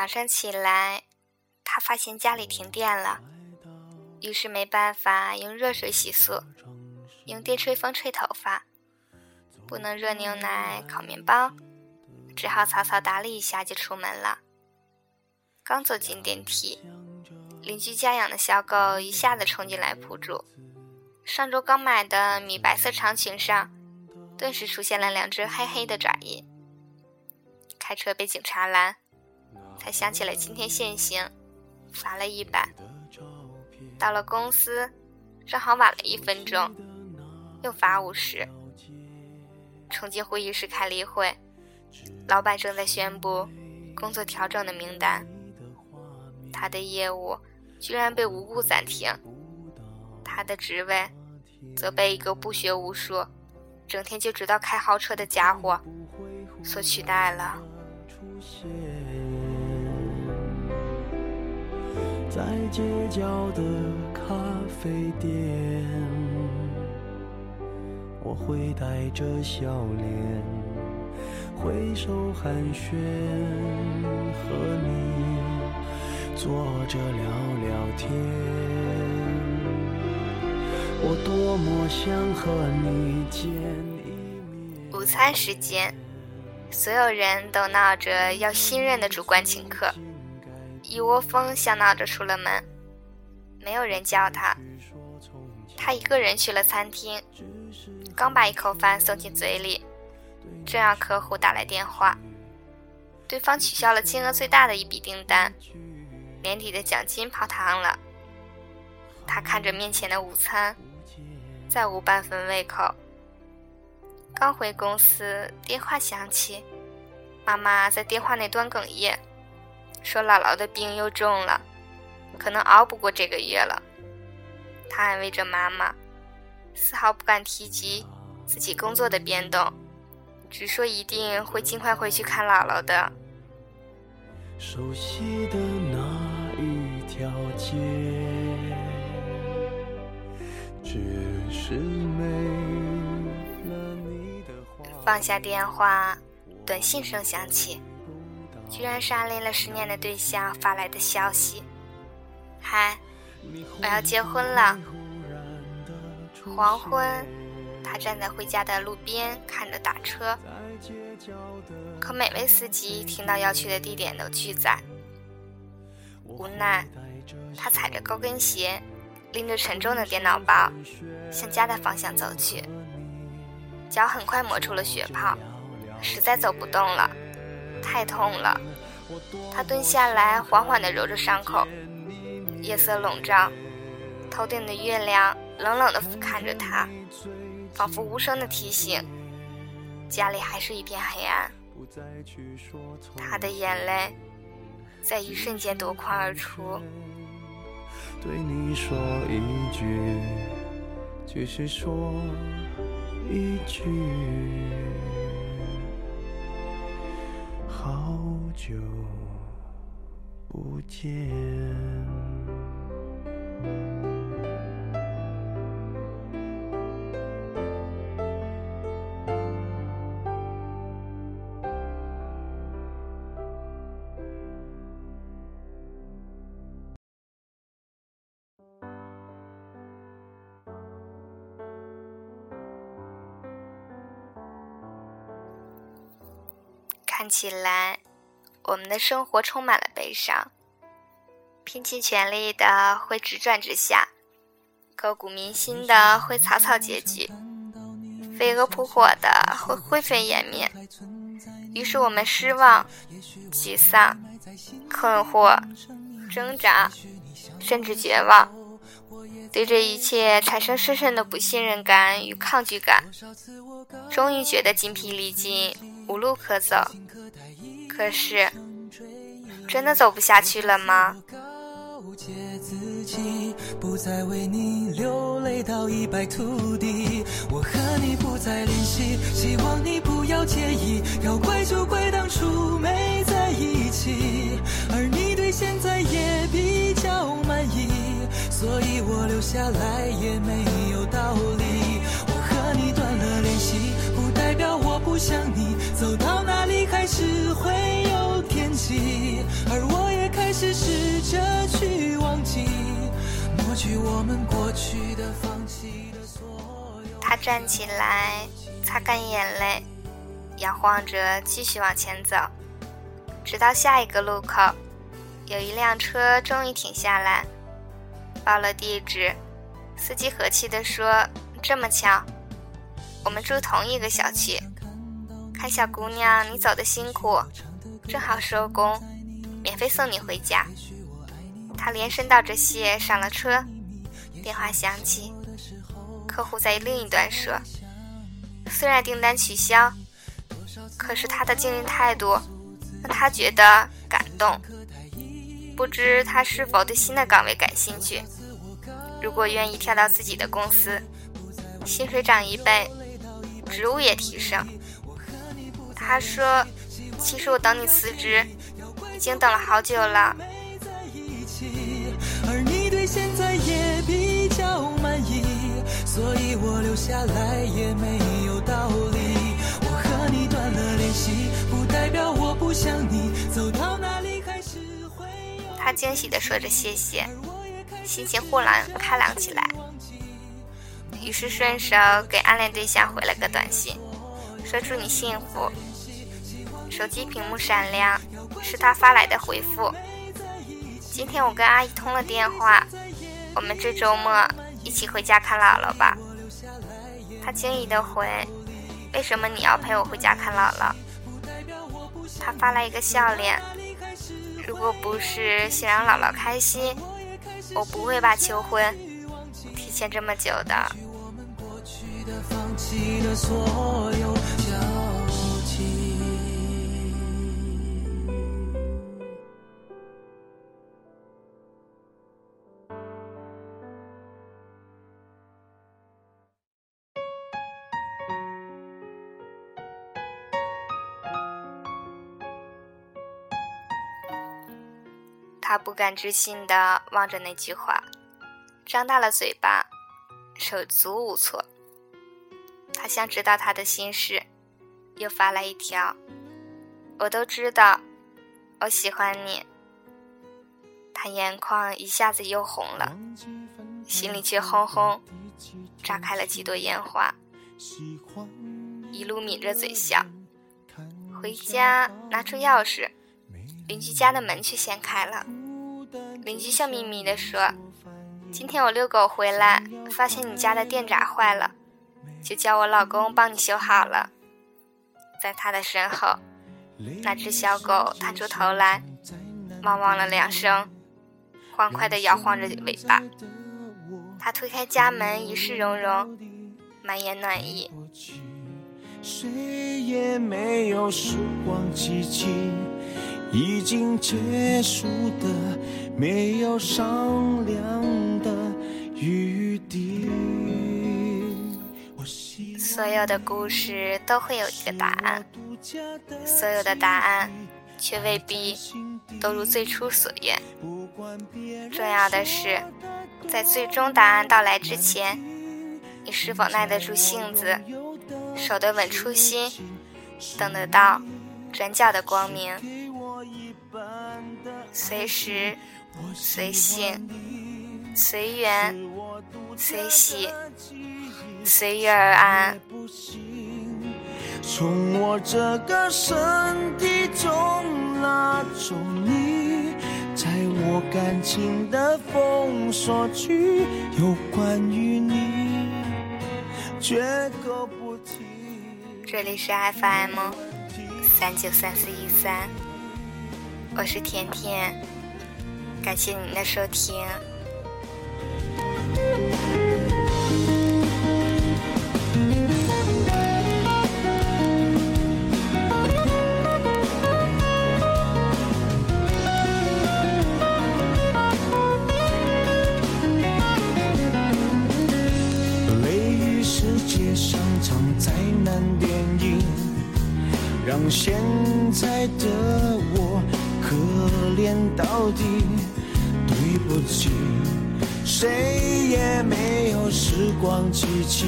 早上起来，他发现家里停电了，于是没办法用热水洗漱，用电吹风吹头发，不能热牛奶烤面包，只好草草打理一下就出门了。刚走进电梯，邻居家养的小狗一下子冲进来扑住，上周刚买的米白色长裙上，顿时出现了两只黑黑的爪印。开车被警察拦，才想起来今天限行，罚了一百。到了公司，正好晚了一分钟，又罚五十。冲进会议室开例会，老板正在宣布工作调整的名单。他的业务居然被无故暂停，他的职位则被一个不学无术、整天就知道开豪车的家伙所取代了。在街角的咖啡店，我会带着笑脸挥手寒暄，和你。坐着聊聊天。我多么想和你见一面。午餐时间，所有人都闹着要新任的主管请客，一窝蜂笑闹着出了门，没有人叫他，他一个人去了餐厅，刚把一口饭送进嘴里，正让客户打来电话，对方取消了金额最大的一笔订单。年底的奖金泡汤了。他看着面前的午餐，再无半分胃口。刚回公司，电话响起，妈妈在电话那端哽咽，说姥姥的病又重了，可能熬不过这个月了。他安慰着妈妈，丝毫不敢提及自己工作的变动，只说一定会尽快回去看姥姥的。熟悉的那一条街，只是没了你的放下电话，短信声响起，居然是暗恋了十年的对象发来的消息：“嗨，我要结婚了。”黄昏，他站在回家的路边，看着打车。可每位司机听到要去的地点都拒载，无奈，他踩着高跟鞋，拎着沉重的电脑包，向家的方向走去。脚很快磨出了血泡，实在走不动了，太痛了。他蹲下来，缓缓地揉着伤口。夜色笼罩，头顶的月亮冷冷地俯瞰着他，仿佛无声的提醒。家里还是一片黑暗，他的眼泪在一瞬间夺眶而出。对你说一句，只是说一句，好久不见。看起来，我们的生活充满了悲伤。拼尽全力的会直转直下，刻骨铭心的会草草结局，飞蛾扑火的会灰飞烟灭。于是我们失望、沮丧、困惑、挣扎，甚至绝望，对这一切产生深深的不信任感与抗拒感。终于觉得精疲力尽，无路可走。可是，真的走不下去了吗？不再为你流泪到一败涂地，我和你不再联系，希望你不要介意。要怪就怪当初没在一起，而你对现在也比较满意，所以我留下来也没有道理。我和你断了联系，不代表我不想你。走到哪是会有天气，而我也开始试着去忘记，抹去我们过去的放弃的所有。他站起来擦干眼泪，摇晃着继续往前走，直到下一个路口，有一辆车终于停下来，报了地址，司机和气地说，这么巧，我们住同一个小区。看小姑娘，你走的辛苦，正好收工，免费送你回家。”他连声道着谢，上了车。电话响起，客户在另一端说：“虽然订单取消，可是他的经营态度让他觉得感动。不知他是否对新的岗位感兴趣？如果愿意跳到自己的公司，薪水涨一倍，职务也提升。”他说：“其实我等你辞职，已经等了好久了。”现在也比较满意，所以我留下来也没有道理。我和你断了联系，不代表我不想你。走到哪里还是会。他惊喜地说着谢谢，心情忽然开朗起来，于是顺手给暗恋对象回了个短信，说祝你幸福。手机屏幕闪亮，是他发来的回复。今天我跟阿姨通了电话，我们这周末一起回家看姥姥吧。他惊疑的回：“为什么你要陪我回家看姥姥？”他发来一个笑脸：“如果不是想让姥姥开心，我不会把求婚提前这么久的。”他不敢置信地望着那句话，张大了嘴巴，手足无措。他想知道他的心事，又发来一条：“我都知道，我喜欢你。”他眼眶一下子又红了，心里却轰轰炸开了几朵烟花，一路抿着嘴笑。回家拿出钥匙，邻居家的门却先开了。邻居笑眯眯地说：“今天我遛狗回来，发现你家的电闸坏了，就叫我老公帮你修好了。”在他的身后，那只小狗探出头来，汪汪了两声，欢快地摇晃着尾巴。他推开家门，一世融融，满眼暖意。谁也没有时光机器。已经结束的，没有商量的余地。所有的故事都会有一个答案，所有的答案却未必都如最初所愿。重要的是，在最终答案到来之前，你是否耐得住性子，守得稳初心，等得到转角的光明。随时，随性，随缘，随喜，随遇而安。从我这个身体中拉走你，在我感情的封锁区，有关于你，绝口不提。这里是 FM 三九三四一三。我是甜甜，感谢您的收听。雷雨世界上场灾难电影，让现在也没有时光机器，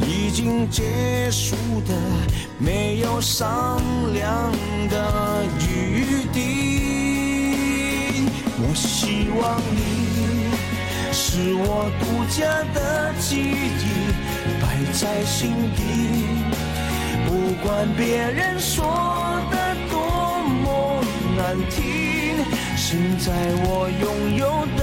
已经结束的，没有商量的余地。我希望你。是我独家的记忆，摆在心底。不管别人说的多么难听，现在我拥有的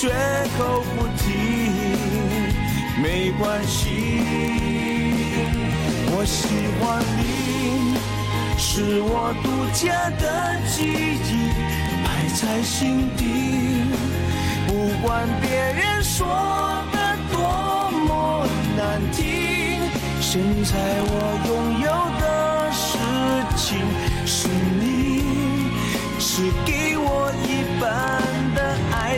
绝口不提，没关系，我喜欢你。是我独家的记忆，摆在心底。不管别人说的多么难听，现在我拥有的事情是你，是给我一半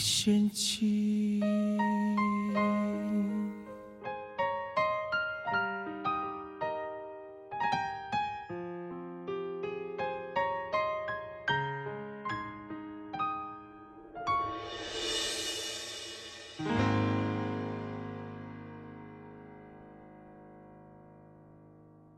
没嫌弃。